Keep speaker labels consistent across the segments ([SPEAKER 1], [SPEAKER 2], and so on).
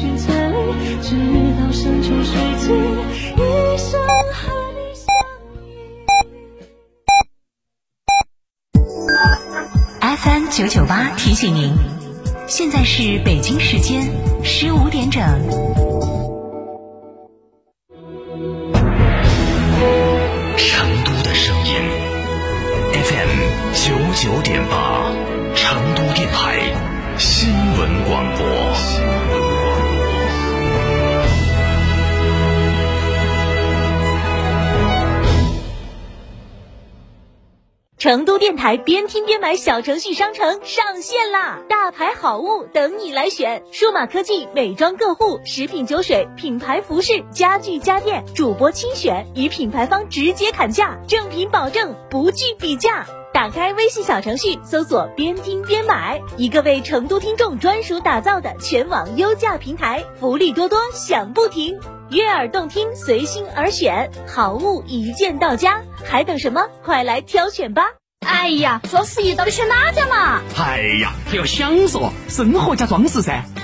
[SPEAKER 1] 君千里，直到山穷水尽，一生和你相依。
[SPEAKER 2] FM 九九八提醒您，现在是北京时间十五点整。
[SPEAKER 3] 成都电台
[SPEAKER 4] 边听边买小程序商城上线啦！大牌好物等你来选，数码科技、美妆个护、食品酒水、品牌服饰、家具家电，主播亲选，与品牌方直接砍价，正品保证，不惧比价。打开微信小程序，搜索“边听边买”，一个为成都听众专属打造的全网优价平台，福利多多，享不停。悦耳动听，随心而选，好物一键到家，还等什么？快来挑选吧！
[SPEAKER 5] 哎呀，双十一到底选哪家嘛？
[SPEAKER 6] 哎呀，还要享受生活加装饰噻！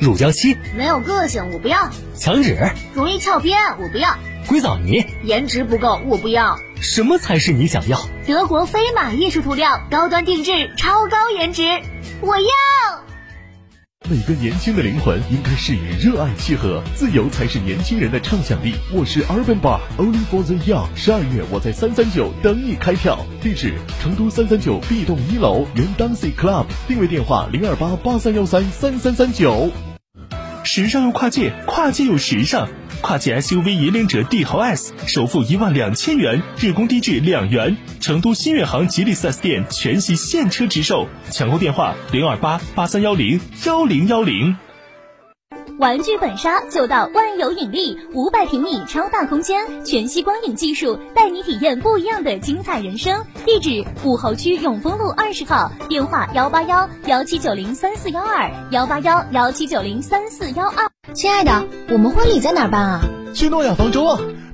[SPEAKER 7] 乳胶漆
[SPEAKER 5] 没有个性，我不要；
[SPEAKER 7] 墙纸
[SPEAKER 5] 容易翘边，我不要；
[SPEAKER 7] 硅藻泥
[SPEAKER 5] 颜值不够，我不要。
[SPEAKER 7] 什么才是你想要？
[SPEAKER 5] 德国飞马艺术涂料，高端定制，超高颜值，我要。
[SPEAKER 8] 每个年轻的灵魂应该是与热爱契合，自由才是年轻人的畅想力。我是 Urban Bar Only for the Young。十二月我在三三九等你开票，地址成都三三九 B 栋一楼原 Dancy Club，定位电话零二八八三幺三三三三九。
[SPEAKER 9] 时尚又跨界，跨界又时尚。跨界 SUV 引领者帝豪 S 首付一万两千元，日供低至两元。成都新远航吉利 4S 店全系现车直售，抢购电话零二八八三幺零幺零幺零。
[SPEAKER 4] 玩具本杀就到万有引力，五百平米超大空间，全息光影技术，带你体验不一样的精彩人生。地址：武侯区永丰路二十号，电话：幺八幺幺七九零三四幺二，幺八幺幺七九零三四幺二。
[SPEAKER 5] 亲爱的，我们婚礼在哪儿办啊？
[SPEAKER 8] 去诺亚方舟啊！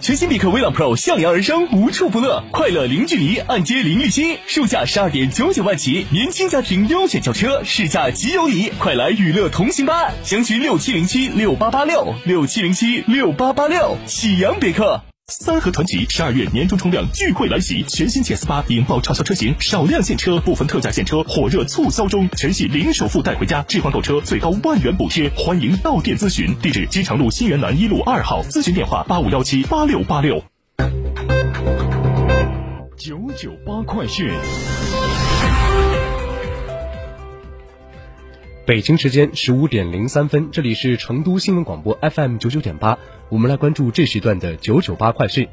[SPEAKER 9] 全新别克威朗 Pro 向阳而生，无处不乐，快乐零距离，按揭零利息，售价十二点九九万起，年轻家庭优选轿车，试驾即有礼，快来与乐同行吧！详询六七零七六八八六六七零七六八八六，喜阳别克。三和传祺十二月年终冲量聚会来袭，全新 GS 八引爆畅销车型，少量现车，部分特价现车火热促销中，全系零首付带回家，置换购车最高万元补贴，欢迎到店咨询。地址：机场路新源南一路二号，咨询电话八五幺七八六八六。
[SPEAKER 8] 九九八快讯。
[SPEAKER 10] 北京时间十五点零三分，这里是成都新闻广播 FM 九九点八，我们来关注这时段的九九八快讯。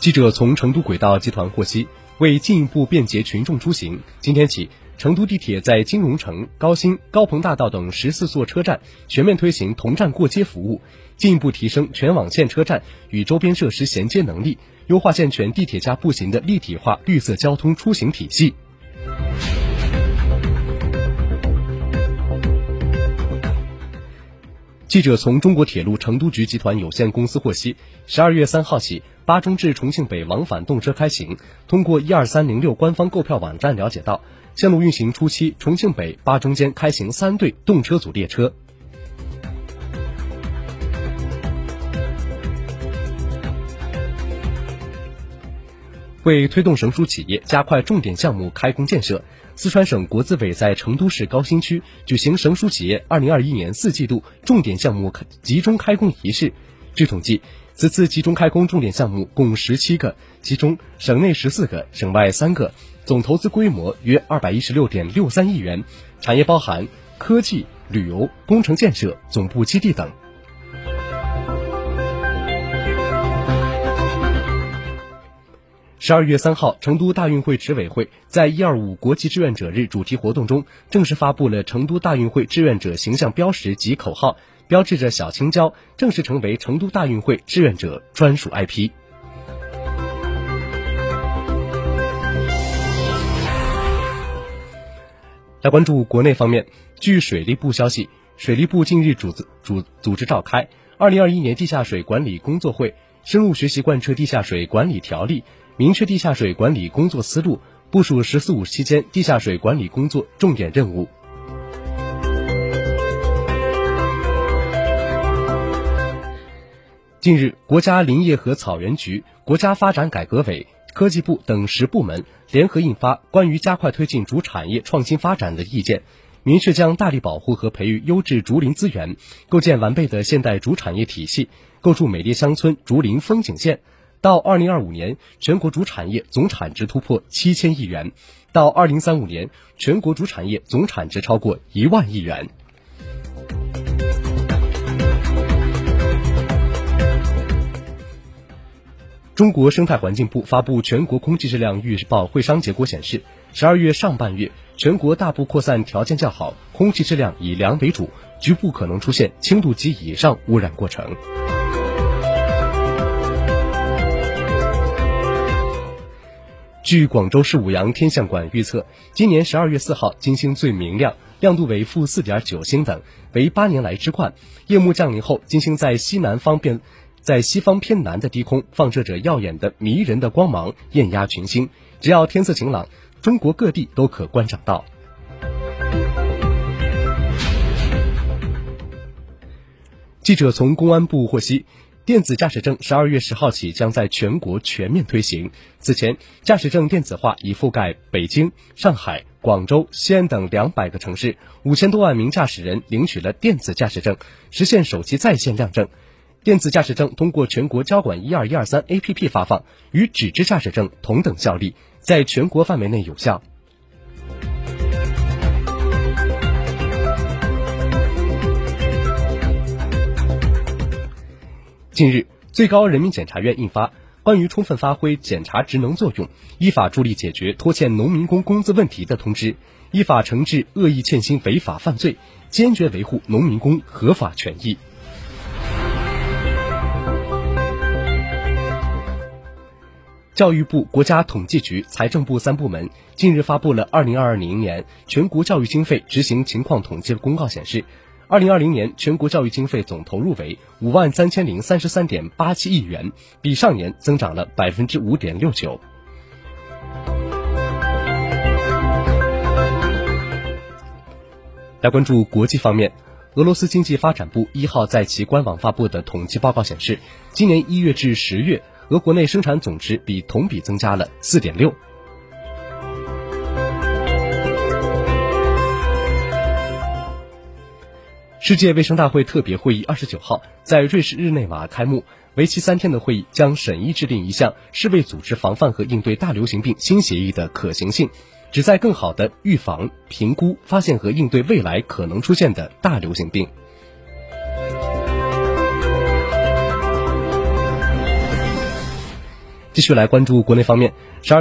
[SPEAKER 10] 记者从成都轨道集团获悉，为进一步便捷群众出行，今天起，成都地铁在金融城、高新、高朋大道等十四座车站全面推行同站过街服务，进一步提升全网线车站与周边设施衔接能力。优化健全地铁加步行的立体化绿色交通出行体系。记者从中国铁路成都局集团有限公司获悉，十二月三号起，巴中至重庆北往返动车开行。通过一二三零六官方购票网站了解到，线路运行初期，重庆北、巴中间开行三对动车组列车。为推动省属企业加快重点项目开工建设，四川省国资委在成都市高新区举行省属企业2021年四季度重点项目集中开工仪式。据统计，此次集中开工重点项目共十七个，其中省内十四个，省外三个，总投资规模约二百一十六点六三亿元，产业包含科技、旅游、工程建设、总部基地等。十二月三号，成都大运会执委会在“一二五”国际志愿者日主题活动中，正式发布了成都大运会志愿者形象标识及口号，标志着小青椒正式成为成都大运会志愿者专属 IP。来关注国内方面，据水利部消息，水利部近日组织组组织召开二零二一年地下水管理工作会，深入学习贯彻地下水管理条例。明确地下水管理工作思路，部署“十四五”期间地下水管理工作重点任务。近日，国家林业和草原局、国家发展改革委、科技部等十部门联合印发《关于加快推进竹产业创新发展的意见》，明确将大力保护和培育优质竹林资源，构建完备的现代竹产业体系，构筑美丽乡村竹林风景线。到二零二五年，全国主产业总产值突破七千亿元；到二零三五年，全国主产业总产值超过一万亿元。中国生态环境部发布全国空气质量预报会商结果显示，十二月上半月全国大部扩散条件较好，空气质量以良为主，局部可能出现轻度及以上污染过程。据广州市五羊天象馆预测，今年十二月四号金星最明亮，亮度为负四点九星等，为八年来之冠。夜幕降临后，金星在西南方变，在西方偏南的低空放射着耀眼的迷人的光芒，艳压群星。只要天色晴朗，中国各地都可观赏到。记者从公安部获悉。电子驾驶证十二月十号起将在全国全面推行。此前，驾驶证电子化已覆盖北京、上海、广州、西安等两百个城市，五千多万名驾驶人领取了电子驾驶证，实现手机在线亮证。电子驾驶证通过全国交管一二一二三 APP 发放，与纸质驾驶证同等效力，在全国范围内有效。近日，最高人民检察院印发《关于充分发挥检察职能作用，依法助力解决拖欠农民工工资问题的通知》，依法惩治恶意欠薪违法犯罪，坚决维护农民工合法权益。教育部、国家统计局、财政部三部门近日发布了《二零二零年全国教育经费执行情况统计公告》，显示。二零二零年全国教育经费总投入为五万三千零三十三点八七亿元，比上年增长了百分之五点六九。来关注国际方面，俄罗斯经济发展部一号在其官网发布的统计报告显示，今年一月至十月，俄国内生产总值比同比增加了四点六。世界卫生大会特别会议二十九号在瑞士日内瓦开幕，为期三天的会议将审议制定一项世卫组织防范和应对大流行病新协议的可行性，旨在更好的预防、评估、发现和应对未来可能出现的大流行病。继续来关注国内方面，十二月。